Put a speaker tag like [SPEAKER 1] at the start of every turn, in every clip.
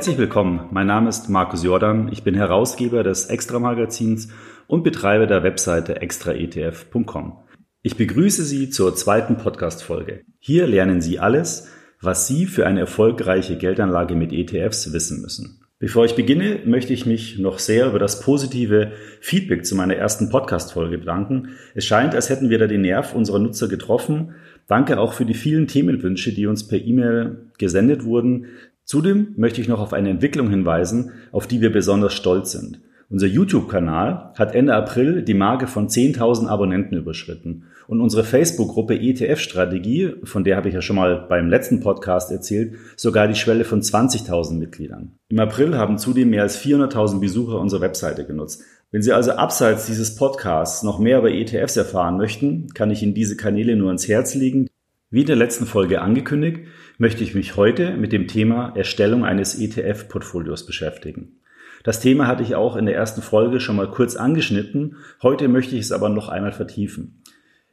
[SPEAKER 1] Herzlich willkommen. Mein Name ist Markus Jordan. Ich bin Herausgeber des Extra Magazins und Betreiber der Webseite extraetf.com. Ich begrüße Sie zur zweiten Podcast-Folge. Hier lernen Sie alles, was Sie für eine erfolgreiche Geldanlage mit ETFs wissen müssen. Bevor ich beginne, möchte ich mich noch sehr über das positive Feedback zu meiner ersten Podcast-Folge bedanken. Es scheint, als hätten wir da den Nerv unserer Nutzer getroffen. Danke auch für die vielen Themenwünsche, die uns per E-Mail gesendet wurden. Zudem möchte ich noch auf eine Entwicklung hinweisen, auf die wir besonders stolz sind. Unser YouTube-Kanal hat Ende April die Marke von 10.000 Abonnenten überschritten und unsere Facebook-Gruppe ETF-Strategie, von der habe ich ja schon mal beim letzten Podcast erzählt, sogar die Schwelle von 20.000 Mitgliedern. Im April haben zudem mehr als 400.000 Besucher unsere Webseite genutzt. Wenn Sie also abseits dieses Podcasts noch mehr über ETFs erfahren möchten, kann ich Ihnen diese Kanäle nur ans Herz legen. Wie in der letzten Folge angekündigt, möchte ich mich heute mit dem Thema Erstellung eines ETF-Portfolios beschäftigen. Das Thema hatte ich auch in der ersten Folge schon mal kurz angeschnitten. Heute möchte ich es aber noch einmal vertiefen.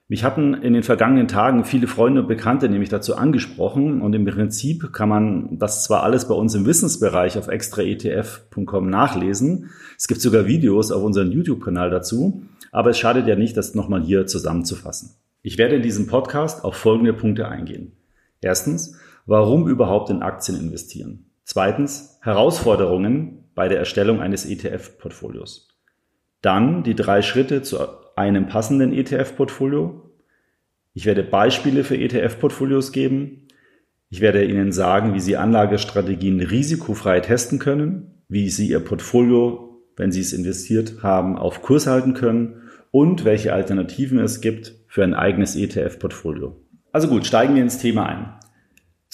[SPEAKER 1] Mich hatten in den vergangenen Tagen viele Freunde und Bekannte nämlich dazu angesprochen und im Prinzip kann man das zwar alles bei uns im Wissensbereich auf extraetf.com nachlesen. Es gibt sogar Videos auf unserem YouTube-Kanal dazu, aber es schadet ja nicht, das nochmal hier zusammenzufassen. Ich werde in diesem Podcast auf folgende Punkte eingehen. Erstens, warum überhaupt in Aktien investieren? Zweitens, Herausforderungen bei der Erstellung eines ETF-Portfolios. Dann die drei Schritte zu einem passenden ETF-Portfolio. Ich werde Beispiele für ETF-Portfolios geben. Ich werde Ihnen sagen, wie Sie Anlagestrategien risikofrei testen können, wie Sie Ihr Portfolio, wenn Sie es investiert haben, auf Kurs halten können und welche Alternativen es gibt für ein eigenes ETF-Portfolio. Also gut, steigen wir ins Thema ein.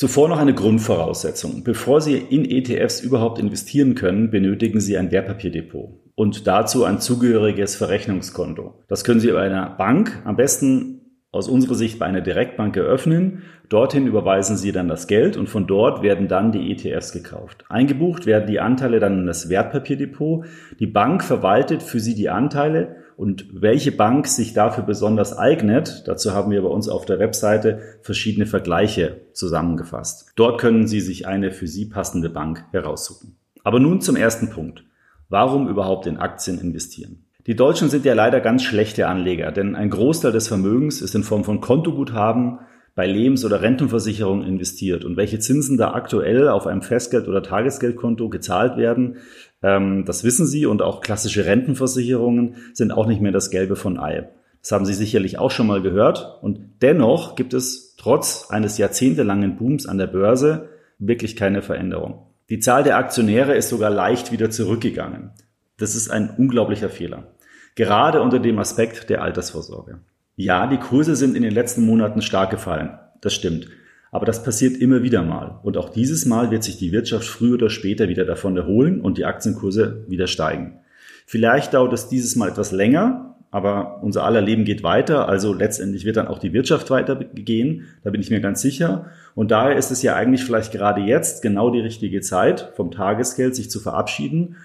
[SPEAKER 1] Zuvor noch eine Grundvoraussetzung. Bevor Sie in ETFs überhaupt investieren können, benötigen Sie ein Wertpapierdepot und dazu ein zugehöriges Verrechnungskonto. Das können Sie bei einer Bank, am besten aus unserer Sicht bei einer Direktbank eröffnen. Dorthin überweisen Sie dann das Geld und von dort werden dann die ETFs gekauft. Eingebucht werden die Anteile dann in das Wertpapierdepot. Die Bank verwaltet für Sie die Anteile und welche Bank sich dafür besonders eignet, dazu haben wir bei uns auf der Webseite verschiedene Vergleiche zusammengefasst. Dort können Sie sich eine für Sie passende Bank heraussuchen. Aber nun zum ersten Punkt. Warum überhaupt in Aktien investieren? Die Deutschen sind ja leider ganz schlechte Anleger, denn ein Großteil des Vermögens ist in Form von Kontoguthaben bei Lebens- oder Rentenversicherungen investiert und welche Zinsen da aktuell auf einem Festgeld- oder Tagesgeldkonto gezahlt werden, das wissen Sie und auch klassische Rentenversicherungen sind auch nicht mehr das Gelbe von Ei. Das haben Sie sicherlich auch schon mal gehört und dennoch gibt es trotz eines jahrzehntelangen Booms an der Börse wirklich keine Veränderung. Die Zahl der Aktionäre ist sogar leicht wieder zurückgegangen. Das ist ein unglaublicher Fehler. Gerade unter dem Aspekt der Altersvorsorge. Ja, die Kurse sind in den letzten Monaten stark gefallen. Das stimmt. Aber das passiert immer wieder mal. Und auch dieses Mal wird sich die Wirtschaft früher oder später wieder davon erholen und die Aktienkurse wieder steigen. Vielleicht dauert es dieses Mal etwas länger, aber unser aller Leben geht weiter. Also letztendlich wird dann auch die Wirtschaft weitergehen. Da bin ich mir ganz sicher. Und daher ist es ja eigentlich vielleicht gerade jetzt genau die richtige Zeit, vom Tagesgeld sich zu verabschieden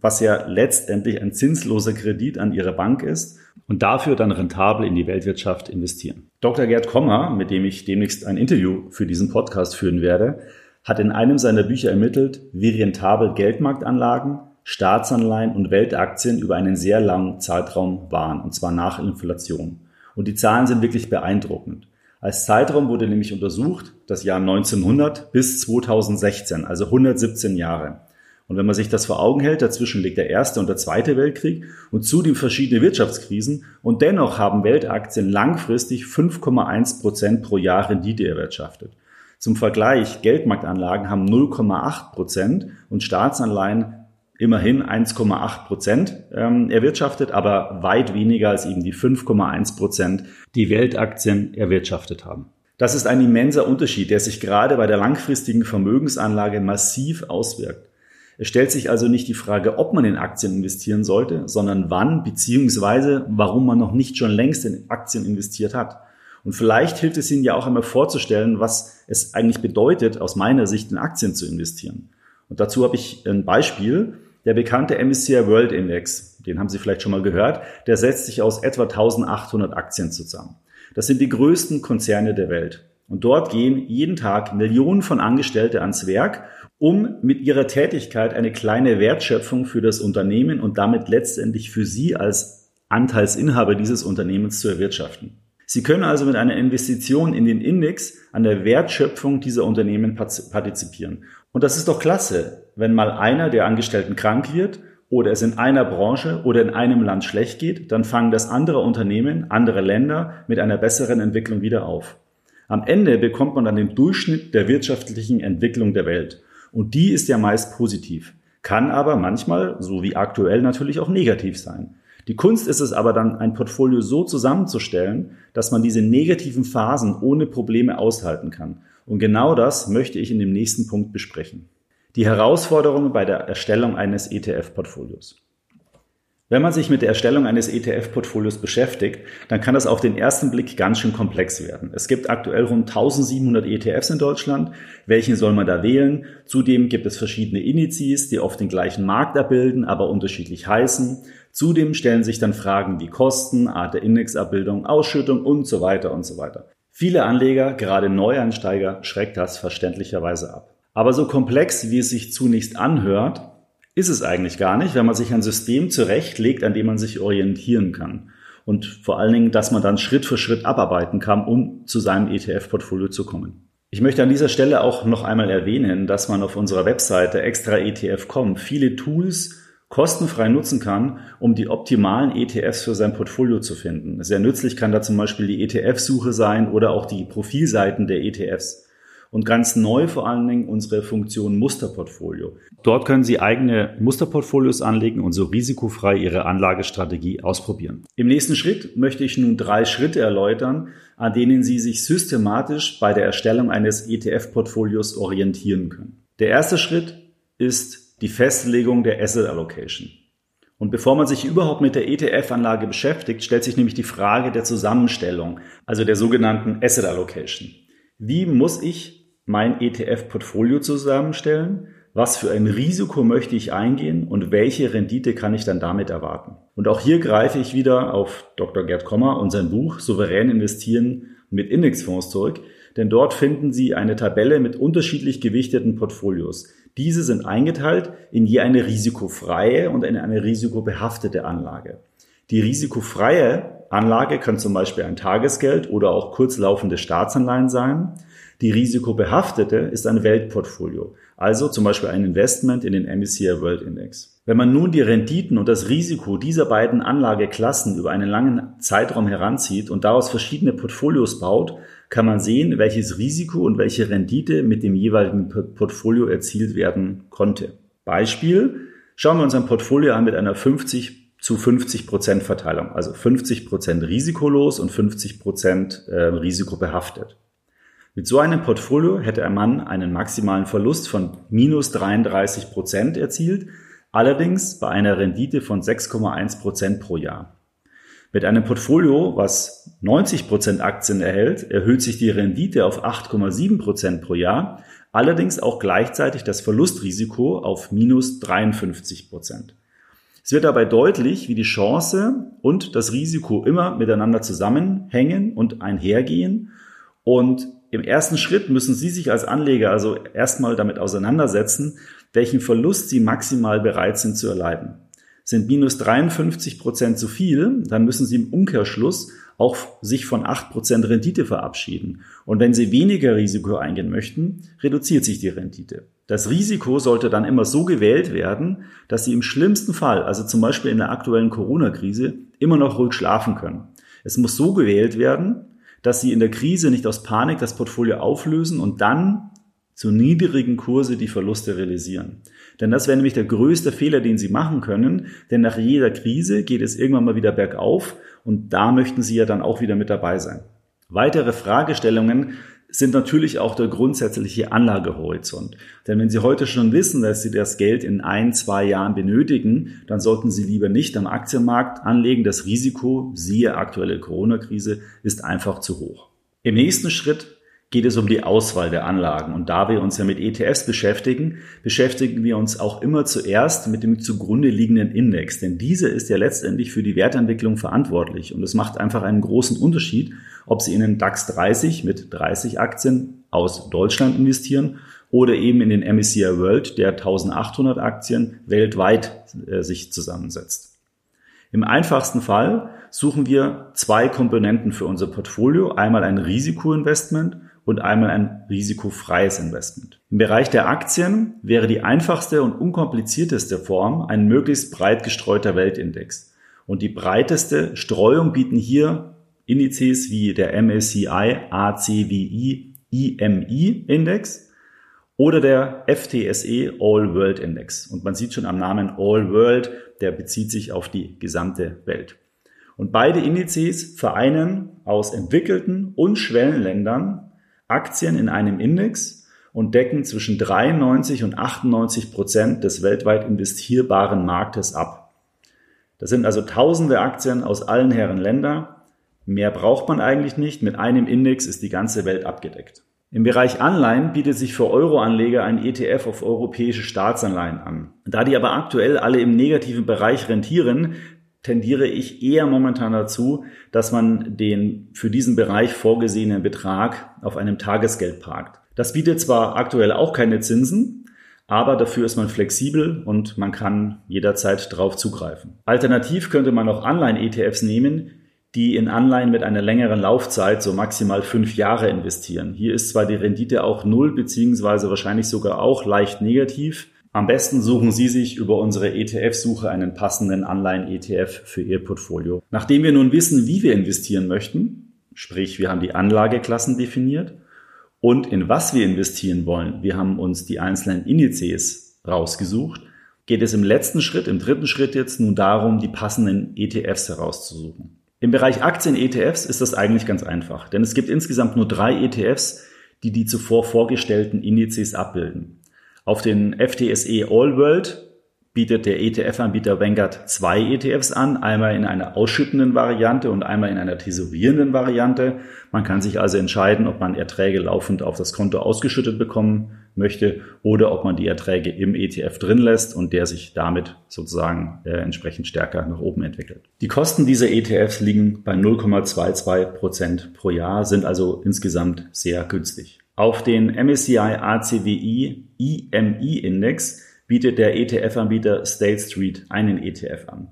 [SPEAKER 1] was ja letztendlich ein zinsloser Kredit an ihre Bank ist und dafür dann rentabel in die Weltwirtschaft investieren. Dr. Gerd Kommer, mit dem ich demnächst ein Interview für diesen Podcast führen werde, hat in einem seiner Bücher ermittelt, wie rentabel Geldmarktanlagen, Staatsanleihen und Weltaktien über einen sehr langen Zeitraum waren, und zwar nach Inflation. Und die Zahlen sind wirklich beeindruckend. Als Zeitraum wurde nämlich untersucht das Jahr 1900 bis 2016, also 117 Jahre. Und wenn man sich das vor Augen hält, dazwischen liegt der Erste und der Zweite Weltkrieg und zudem verschiedene Wirtschaftskrisen und dennoch haben Weltaktien langfristig 5,1 Prozent pro Jahr Rendite erwirtschaftet. Zum Vergleich, Geldmarktanlagen haben 0,8 Prozent und Staatsanleihen immerhin 1,8 Prozent ähm, erwirtschaftet, aber weit weniger als eben die 5,1 Prozent, die Weltaktien erwirtschaftet haben. Das ist ein immenser Unterschied, der sich gerade bei der langfristigen Vermögensanlage massiv auswirkt. Es stellt sich also nicht die Frage, ob man in Aktien investieren sollte, sondern wann beziehungsweise warum man noch nicht schon längst in Aktien investiert hat. Und vielleicht hilft es Ihnen ja auch einmal vorzustellen, was es eigentlich bedeutet, aus meiner Sicht in Aktien zu investieren. Und dazu habe ich ein Beispiel. Der bekannte MSCI World Index, den haben Sie vielleicht schon mal gehört, der setzt sich aus etwa 1800 Aktien zusammen. Das sind die größten Konzerne der Welt. Und dort gehen jeden Tag Millionen von Angestellte ans Werk um mit ihrer Tätigkeit eine kleine Wertschöpfung für das Unternehmen und damit letztendlich für Sie als Anteilsinhaber dieses Unternehmens zu erwirtschaften. Sie können also mit einer Investition in den Index an der Wertschöpfung dieser Unternehmen partizipieren. Und das ist doch klasse, wenn mal einer der Angestellten krank wird oder es in einer Branche oder in einem Land schlecht geht, dann fangen das andere Unternehmen, andere Länder mit einer besseren Entwicklung wieder auf. Am Ende bekommt man dann den Durchschnitt der wirtschaftlichen Entwicklung der Welt. Und die ist ja meist positiv, kann aber manchmal, so wie aktuell, natürlich auch negativ sein. Die Kunst ist es aber dann, ein Portfolio so zusammenzustellen, dass man diese negativen Phasen ohne Probleme aushalten kann. Und genau das möchte ich in dem nächsten Punkt besprechen. Die Herausforderungen bei der Erstellung eines ETF-Portfolios. Wenn man sich mit der Erstellung eines ETF-Portfolios beschäftigt, dann kann das auf den ersten Blick ganz schön komplex werden. Es gibt aktuell rund 1700 ETFs in Deutschland. Welchen soll man da wählen? Zudem gibt es verschiedene Indizes, die oft den gleichen Markt abbilden, aber unterschiedlich heißen. Zudem stellen sich dann Fragen wie Kosten, Art der Indexabbildung, Ausschüttung und so weiter und so weiter. Viele Anleger, gerade Neueinsteiger, schreckt das verständlicherweise ab. Aber so komplex, wie es sich zunächst anhört, ist es eigentlich gar nicht, wenn man sich ein System zurechtlegt, an dem man sich orientieren kann. Und vor allen Dingen, dass man dann Schritt für Schritt abarbeiten kann, um zu seinem ETF-Portfolio zu kommen. Ich möchte an dieser Stelle auch noch einmal erwähnen, dass man auf unserer Webseite extraetf.com viele Tools kostenfrei nutzen kann, um die optimalen ETFs für sein Portfolio zu finden. Sehr nützlich kann da zum Beispiel die ETF-Suche sein oder auch die Profilseiten der ETFs und ganz neu vor allen Dingen unsere Funktion Musterportfolio. Dort können Sie eigene Musterportfolios anlegen und so risikofrei Ihre Anlagestrategie ausprobieren. Im nächsten Schritt möchte ich nun drei Schritte erläutern, an denen Sie sich systematisch bei der Erstellung eines ETF-Portfolios orientieren können. Der erste Schritt ist die Festlegung der Asset Allocation. Und bevor man sich überhaupt mit der ETF-Anlage beschäftigt, stellt sich nämlich die Frage der Zusammenstellung, also der sogenannten Asset Allocation. Wie muss ich mein ETF-Portfolio zusammenstellen, was für ein Risiko möchte ich eingehen und welche Rendite kann ich dann damit erwarten. Und auch hier greife ich wieder auf Dr. Gerd Kommer und sein Buch Souverän investieren mit Indexfonds zurück, denn dort finden Sie eine Tabelle mit unterschiedlich gewichteten Portfolios. Diese sind eingeteilt in je eine risikofreie und in eine risikobehaftete Anlage. Die risikofreie Anlage kann zum Beispiel ein Tagesgeld oder auch kurzlaufende Staatsanleihen sein. Die risikobehaftete ist ein Weltportfolio, also zum Beispiel ein Investment in den MSCI World Index. Wenn man nun die Renditen und das Risiko dieser beiden Anlageklassen über einen langen Zeitraum heranzieht und daraus verschiedene Portfolios baut, kann man sehen, welches Risiko und welche Rendite mit dem jeweiligen Portfolio erzielt werden konnte. Beispiel, schauen wir uns ein Portfolio an mit einer 50 zu 50 Prozent Verteilung, also 50 Prozent risikolos und 50 Prozent äh, risikobehaftet. Mit so einem Portfolio hätte ein Mann einen maximalen Verlust von minus 33 Prozent erzielt, allerdings bei einer Rendite von 6,1 Prozent pro Jahr. Mit einem Portfolio, was 90 Prozent Aktien erhält, erhöht sich die Rendite auf 8,7 Prozent pro Jahr, allerdings auch gleichzeitig das Verlustrisiko auf minus 53 Prozent. Es wird dabei deutlich, wie die Chance und das Risiko immer miteinander zusammenhängen und einhergehen und im ersten Schritt müssen Sie sich als Anleger also erstmal damit auseinandersetzen, welchen Verlust Sie maximal bereit sind zu erleiden. Sind minus 53 Prozent zu viel, dann müssen Sie im Umkehrschluss auch sich von 8 Prozent Rendite verabschieden. Und wenn Sie weniger Risiko eingehen möchten, reduziert sich die Rendite. Das Risiko sollte dann immer so gewählt werden, dass Sie im schlimmsten Fall, also zum Beispiel in der aktuellen Corona-Krise, immer noch ruhig schlafen können. Es muss so gewählt werden, dass sie in der Krise nicht aus Panik das Portfolio auflösen und dann zu niedrigen Kurse die Verluste realisieren. Denn das wäre nämlich der größte Fehler, den Sie machen können, denn nach jeder Krise geht es irgendwann mal wieder bergauf und da möchten Sie ja dann auch wieder mit dabei sein. Weitere Fragestellungen sind natürlich auch der grundsätzliche Anlagehorizont. Denn wenn Sie heute schon wissen, dass Sie das Geld in ein, zwei Jahren benötigen, dann sollten Sie lieber nicht am Aktienmarkt anlegen. Das Risiko, siehe aktuelle Corona-Krise, ist einfach zu hoch. Im nächsten Schritt geht es um die Auswahl der Anlagen. Und da wir uns ja mit ETFs beschäftigen, beschäftigen wir uns auch immer zuerst mit dem zugrunde liegenden Index. Denn dieser ist ja letztendlich für die Wertentwicklung verantwortlich. Und es macht einfach einen großen Unterschied, ob Sie in den DAX 30 mit 30 Aktien aus Deutschland investieren oder eben in den MSCI World, der 1800 Aktien weltweit äh, sich zusammensetzt. Im einfachsten Fall suchen wir zwei Komponenten für unser Portfolio, einmal ein Risikoinvestment und einmal ein risikofreies Investment. Im Bereich der Aktien wäre die einfachste und unkomplizierteste Form ein möglichst breit gestreuter Weltindex. Und die breiteste Streuung bieten hier Indizes wie der MSCI ACWI IMI Index oder der FTSE All World Index. Und man sieht schon am Namen All World, der bezieht sich auf die gesamte Welt. Und beide Indizes vereinen aus entwickelten und Schwellenländern Aktien in einem Index und decken zwischen 93 und 98 Prozent des weltweit investierbaren Marktes ab. Das sind also tausende Aktien aus allen Herren Länder. Mehr braucht man eigentlich nicht. Mit einem Index ist die ganze Welt abgedeckt. Im Bereich Anleihen bietet sich für Euroanleger ein ETF auf europäische Staatsanleihen an. Da die aber aktuell alle im negativen Bereich rentieren, tendiere ich eher momentan dazu, dass man den für diesen Bereich vorgesehenen Betrag auf einem Tagesgeld parkt. Das bietet zwar aktuell auch keine Zinsen, aber dafür ist man flexibel und man kann jederzeit darauf zugreifen. Alternativ könnte man auch Anleihen-ETFs nehmen, die in Anleihen mit einer längeren Laufzeit, so maximal fünf Jahre investieren. Hier ist zwar die Rendite auch null beziehungsweise wahrscheinlich sogar auch leicht negativ, am besten suchen Sie sich über unsere ETF-Suche einen passenden Anleihen-ETF für Ihr Portfolio. Nachdem wir nun wissen, wie wir investieren möchten, sprich wir haben die Anlageklassen definiert und in was wir investieren wollen, wir haben uns die einzelnen Indizes rausgesucht, geht es im letzten Schritt, im dritten Schritt jetzt nun darum, die passenden ETFs herauszusuchen. Im Bereich Aktien-ETFs ist das eigentlich ganz einfach, denn es gibt insgesamt nur drei ETFs, die die zuvor vorgestellten Indizes abbilden. Auf den FTSE All World bietet der ETF-Anbieter Vanguard zwei ETFs an, einmal in einer ausschüttenden Variante und einmal in einer tesorierenden Variante. Man kann sich also entscheiden, ob man Erträge laufend auf das Konto ausgeschüttet bekommen möchte oder ob man die Erträge im ETF drin lässt und der sich damit sozusagen äh, entsprechend stärker nach oben entwickelt. Die Kosten dieser ETFs liegen bei 0,22 Prozent pro Jahr, sind also insgesamt sehr günstig. Auf den MSCI ACWI IMI Index bietet der ETF-Anbieter State Street einen ETF an.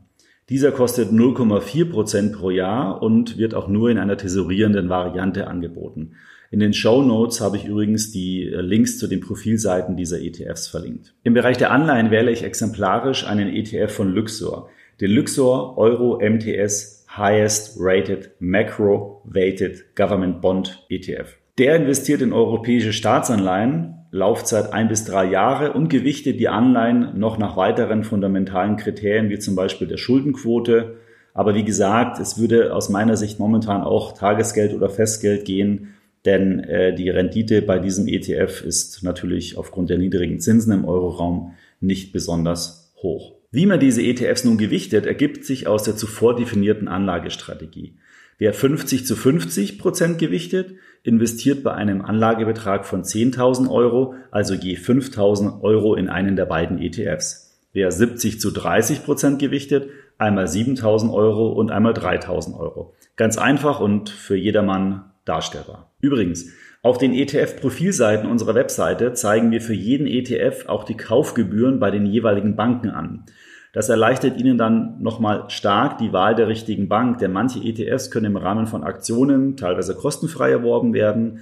[SPEAKER 1] Dieser kostet 0,4 Prozent pro Jahr und wird auch nur in einer tesorierenden Variante angeboten. In den Show Notes habe ich übrigens die äh, Links zu den Profilseiten dieser ETFs verlinkt. Im Bereich der Anleihen wähle ich exemplarisch einen ETF von Luxor, den Luxor Euro MTS Highest Rated Macro Weighted Government Bond ETF. Der investiert in europäische Staatsanleihen, Laufzeit ein bis drei Jahre und gewichtet die Anleihen noch nach weiteren fundamentalen Kriterien wie zum Beispiel der Schuldenquote. Aber wie gesagt, es würde aus meiner Sicht momentan auch Tagesgeld oder Festgeld gehen, denn äh, die Rendite bei diesem ETF ist natürlich aufgrund der niedrigen Zinsen im Euroraum nicht besonders hoch. Wie man diese ETFs nun gewichtet, ergibt sich aus der zuvor definierten Anlagestrategie. Wer 50 zu 50 Prozent gewichtet, investiert bei einem Anlagebetrag von 10.000 Euro, also je 5.000 Euro in einen der beiden ETFs. Wer 70 zu 30 Prozent gewichtet, einmal 7.000 Euro und einmal 3.000 Euro. Ganz einfach und für jedermann darstellbar. Übrigens, auf den ETF-Profilseiten unserer Webseite zeigen wir für jeden ETF auch die Kaufgebühren bei den jeweiligen Banken an. Das erleichtert Ihnen dann nochmal stark die Wahl der richtigen Bank, denn manche ETFs können im Rahmen von Aktionen teilweise kostenfrei erworben werden.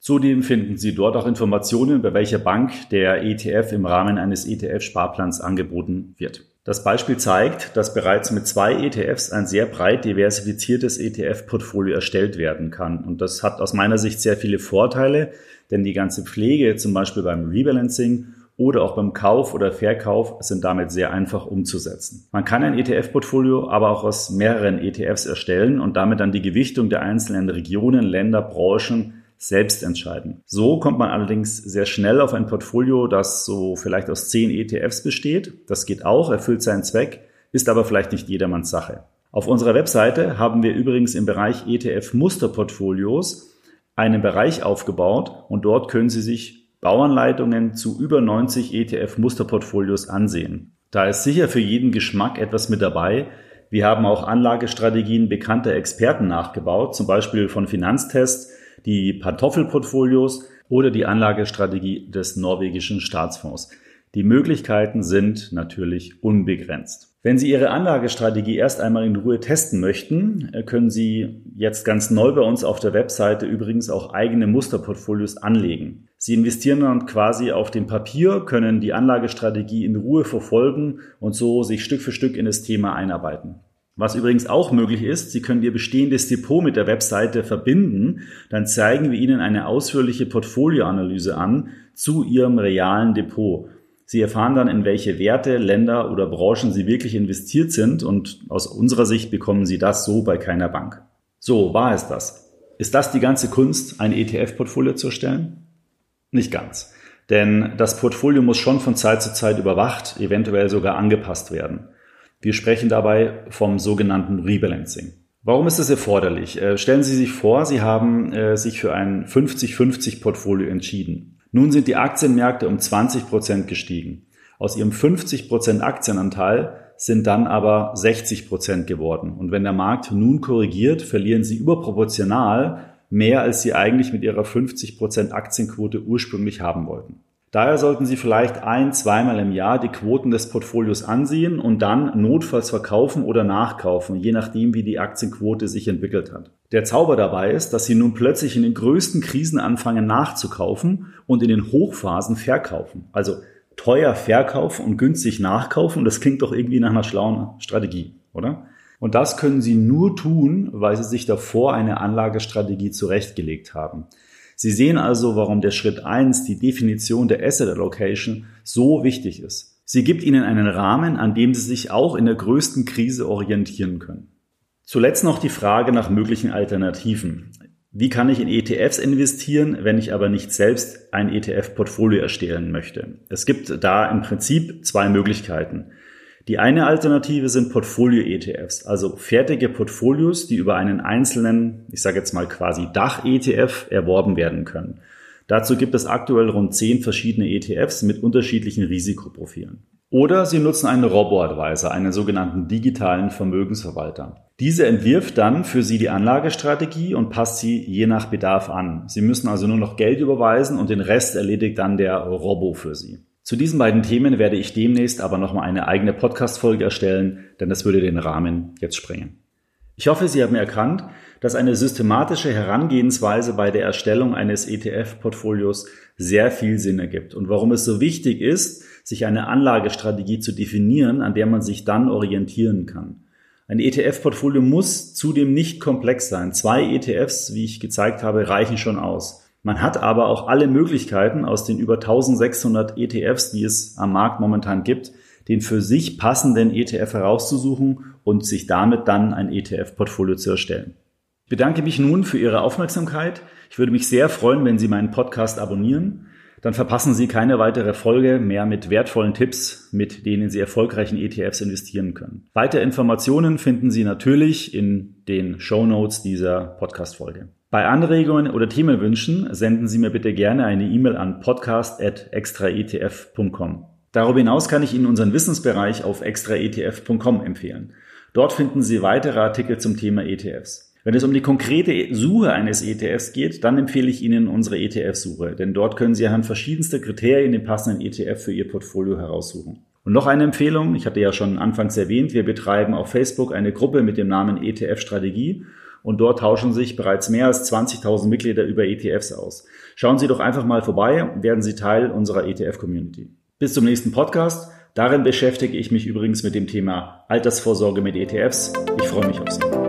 [SPEAKER 1] Zudem finden Sie dort auch Informationen, bei welcher Bank der ETF im Rahmen eines ETF-Sparplans angeboten wird. Das Beispiel zeigt, dass bereits mit zwei ETFs ein sehr breit diversifiziertes ETF-Portfolio erstellt werden kann. Und das hat aus meiner Sicht sehr viele Vorteile, denn die ganze Pflege, zum Beispiel beim Rebalancing oder auch beim Kauf oder Verkauf sind damit sehr einfach umzusetzen. Man kann ein ETF-Portfolio aber auch aus mehreren ETFs erstellen und damit dann die Gewichtung der einzelnen Regionen, Länder, Branchen selbst entscheiden. So kommt man allerdings sehr schnell auf ein Portfolio, das so vielleicht aus zehn ETFs besteht. Das geht auch, erfüllt seinen Zweck, ist aber vielleicht nicht jedermanns Sache. Auf unserer Webseite haben wir übrigens im Bereich ETF-Musterportfolios einen Bereich aufgebaut und dort können Sie sich Bauanleitungen zu über 90 ETF-Musterportfolios ansehen. Da ist sicher für jeden Geschmack etwas mit dabei. Wir haben auch Anlagestrategien bekannter Experten nachgebaut, zum Beispiel von Finanztest, die Pantoffelportfolios, oder die Anlagestrategie des norwegischen Staatsfonds. Die Möglichkeiten sind natürlich unbegrenzt. Wenn Sie Ihre Anlagestrategie erst einmal in Ruhe testen möchten, können Sie jetzt ganz neu bei uns auf der Webseite übrigens auch eigene Musterportfolios anlegen. Sie investieren dann quasi auf dem Papier, können die Anlagestrategie in Ruhe verfolgen und so sich Stück für Stück in das Thema einarbeiten. Was übrigens auch möglich ist, Sie können Ihr bestehendes Depot mit der Webseite verbinden, dann zeigen wir Ihnen eine ausführliche Portfolioanalyse an zu Ihrem realen Depot. Sie erfahren dann, in welche Werte, Länder oder Branchen Sie wirklich investiert sind und aus unserer Sicht bekommen Sie das so bei keiner Bank. So, war es das? Ist das die ganze Kunst, ein ETF-Portfolio zu erstellen? Nicht ganz. Denn das Portfolio muss schon von Zeit zu Zeit überwacht, eventuell sogar angepasst werden. Wir sprechen dabei vom sogenannten Rebalancing. Warum ist das erforderlich? Äh, stellen Sie sich vor, Sie haben äh, sich für ein 50-50 Portfolio entschieden. Nun sind die Aktienmärkte um 20 Prozent gestiegen. Aus ihrem 50 Prozent Aktienanteil sind dann aber 60 Prozent geworden. Und wenn der Markt nun korrigiert, verlieren sie überproportional mehr, als sie eigentlich mit ihrer 50 Prozent Aktienquote ursprünglich haben wollten. Daher sollten Sie vielleicht ein, zweimal im Jahr die Quoten des Portfolios ansehen und dann notfalls verkaufen oder nachkaufen, je nachdem, wie die Aktienquote sich entwickelt hat. Der Zauber dabei ist, dass Sie nun plötzlich in den größten Krisen anfangen nachzukaufen und in den Hochphasen verkaufen. Also teuer verkaufen und günstig nachkaufen. Das klingt doch irgendwie nach einer schlauen Strategie, oder? Und das können Sie nur tun, weil Sie sich davor eine Anlagestrategie zurechtgelegt haben. Sie sehen also, warum der Schritt eins, die Definition der Asset Allocation, so wichtig ist. Sie gibt Ihnen einen Rahmen, an dem Sie sich auch in der größten Krise orientieren können. Zuletzt noch die Frage nach möglichen Alternativen. Wie kann ich in ETFs investieren, wenn ich aber nicht selbst ein ETF-Portfolio erstellen möchte? Es gibt da im Prinzip zwei Möglichkeiten. Die eine Alternative sind Portfolio-ETFs, also fertige Portfolios, die über einen einzelnen, ich sage jetzt mal quasi Dach-ETF erworben werden können. Dazu gibt es aktuell rund zehn verschiedene ETFs mit unterschiedlichen Risikoprofilen. Oder Sie nutzen einen Robo-Advisor, einen sogenannten digitalen Vermögensverwalter. Diese entwirft dann für Sie die Anlagestrategie und passt sie je nach Bedarf an. Sie müssen also nur noch Geld überweisen und den Rest erledigt dann der Robo für Sie. Zu diesen beiden Themen werde ich demnächst aber nochmal eine eigene Podcast-Folge erstellen, denn das würde den Rahmen jetzt sprengen. Ich hoffe, Sie haben erkannt, dass eine systematische Herangehensweise bei der Erstellung eines ETF-Portfolios sehr viel Sinn ergibt und warum es so wichtig ist, sich eine Anlagestrategie zu definieren, an der man sich dann orientieren kann. Ein ETF-Portfolio muss zudem nicht komplex sein. Zwei ETFs, wie ich gezeigt habe, reichen schon aus. Man hat aber auch alle Möglichkeiten aus den über 1600 ETFs, die es am Markt momentan gibt, den für sich passenden ETF herauszusuchen und sich damit dann ein ETF-Portfolio zu erstellen. Ich bedanke mich nun für Ihre Aufmerksamkeit. Ich würde mich sehr freuen, wenn Sie meinen Podcast abonnieren. Dann verpassen Sie keine weitere Folge mehr mit wertvollen Tipps, mit denen Sie erfolgreichen ETFs investieren können. Weitere Informationen finden Sie natürlich in den Show Notes dieser Podcast-Folge. Bei Anregungen oder Themenwünschen senden Sie mir bitte gerne eine E-Mail an podcast.extraetf.com. Darüber hinaus kann ich Ihnen unseren Wissensbereich auf extraetf.com empfehlen. Dort finden Sie weitere Artikel zum Thema ETFs. Wenn es um die konkrete Suche eines ETFs geht, dann empfehle ich Ihnen unsere ETF-Suche, denn dort können Sie anhand verschiedenster Kriterien den passenden ETF für Ihr Portfolio heraussuchen. Und noch eine Empfehlung, ich hatte ja schon anfangs erwähnt, wir betreiben auf Facebook eine Gruppe mit dem Namen ETF Strategie und dort tauschen sich bereits mehr als 20.000 Mitglieder über ETFs aus. Schauen Sie doch einfach mal vorbei, werden Sie Teil unserer ETF-Community. Bis zum nächsten Podcast. Darin beschäftige ich mich übrigens mit dem Thema Altersvorsorge mit ETFs. Ich freue mich auf Sie.